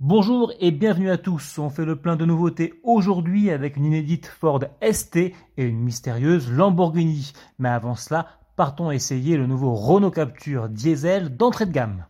Bonjour et bienvenue à tous. On fait le plein de nouveautés aujourd'hui avec une inédite Ford ST et une mystérieuse Lamborghini. Mais avant cela, partons essayer le nouveau Renault Capture diesel d'entrée de gamme.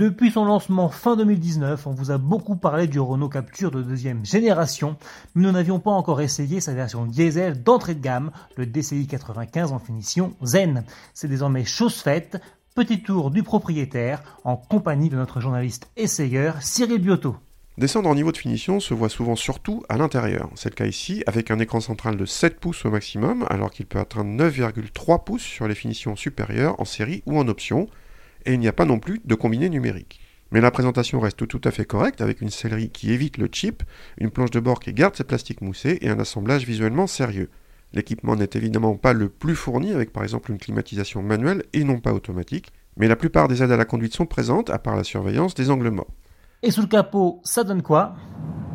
Depuis son lancement fin 2019, on vous a beaucoup parlé du Renault Capture de deuxième génération, mais nous n'avions pas encore essayé sa version diesel d'entrée de gamme, le DCI 95 en finition Zen. C'est désormais chose faite, petit tour du propriétaire en compagnie de notre journaliste essayeur Cyril Biotto. Descendre en niveau de finition se voit souvent surtout à l'intérieur. C'est le cas ici, avec un écran central de 7 pouces au maximum, alors qu'il peut atteindre 9,3 pouces sur les finitions supérieures en série ou en option, et il n'y a pas non plus de combiné numérique. Mais la présentation reste tout à fait correcte avec une sellerie qui évite le chip, une planche de bord qui garde ses plastiques moussés et un assemblage visuellement sérieux. L'équipement n'est évidemment pas le plus fourni avec par exemple une climatisation manuelle et non pas automatique, mais la plupart des aides à la conduite sont présentes à part la surveillance des angles morts. Et sous le capot, ça donne quoi?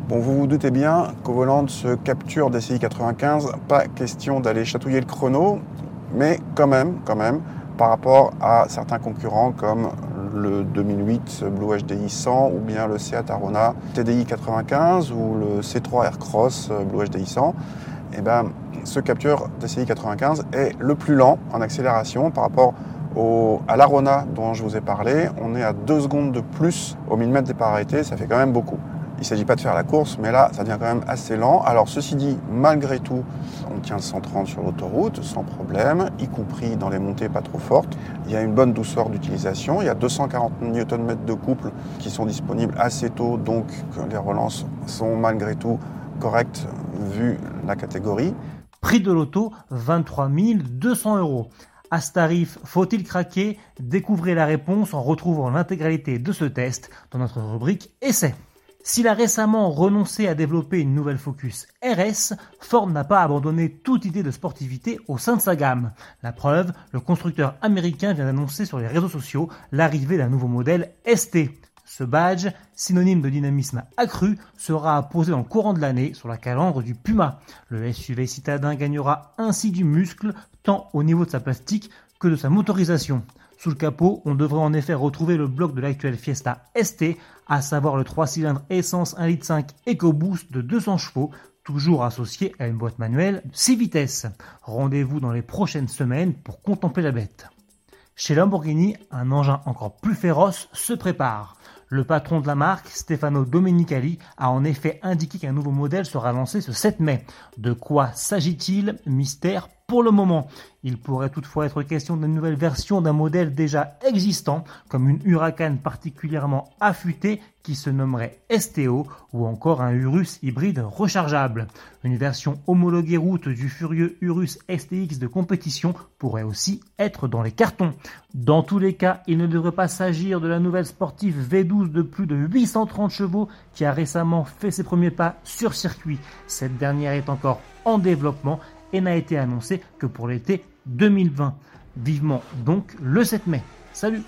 Bon, vous vous doutez bien qu'au volant de ce Capture DCI 95, pas question d'aller chatouiller le chrono, mais quand même, quand même, par rapport à certains concurrents comme le 2008 Blue HDI 100 ou bien le Seat Arona TDI 95 ou le C3 Aircross Blue HDI 100, et ben, ce Capture DCI 95 est le plus lent en accélération par rapport au, à l'Arona dont je vous ai parlé. On est à 2 secondes de plus au millimètre des arrêté, ça fait quand même beaucoup. Il ne s'agit pas de faire la course, mais là, ça devient quand même assez lent. Alors, ceci dit, malgré tout, on tient 130 sur l'autoroute sans problème, y compris dans les montées pas trop fortes. Il y a une bonne douceur d'utilisation. Il y a 240 Nm de couple qui sont disponibles assez tôt, donc les relances sont malgré tout correctes vu la catégorie. Prix de l'auto, 23 200 euros. À ce tarif, faut-il craquer? Découvrez la réponse en retrouvant l'intégralité de ce test dans notre rubrique Essai. S'il a récemment renoncé à développer une nouvelle Focus RS, Ford n'a pas abandonné toute idée de sportivité au sein de sa gamme. La preuve, le constructeur américain vient d'annoncer sur les réseaux sociaux l'arrivée d'un nouveau modèle ST. Ce badge, synonyme de dynamisme accru, sera dans le courant de l'année sur la calandre du Puma. Le SUV citadin gagnera ainsi du muscle, tant au niveau de sa plastique que de sa motorisation. Sous le capot, on devrait en effet retrouver le bloc de l'actuel Fiesta ST, à savoir le 3 cylindres essence 1.5 litre EcoBoost de 200 chevaux, toujours associé à une boîte manuelle 6 vitesses. Rendez-vous dans les prochaines semaines pour contempler la bête. Chez Lamborghini, un engin encore plus féroce se prépare. Le patron de la marque, Stefano Domenicali, a en effet indiqué qu'un nouveau modèle sera lancé ce 7 mai. De quoi s'agit-il? Mystère pour le moment. Il pourrait toutefois être question d'une nouvelle version d'un modèle déjà existant, comme une Huracan particulièrement affûtée qui se nommerait STO ou encore un Urus hybride rechargeable. Une version homologuée route du furieux Urus STX de compétition pourrait aussi être dans les cartons. Dans tous les cas, il ne devrait pas s'agir de la nouvelle sportive V12 de plus de 830 chevaux qui a récemment fait ses premiers pas sur circuit. Cette dernière est encore en développement et n'a été annoncé que pour l'été 2020. Vivement donc le 7 mai. Salut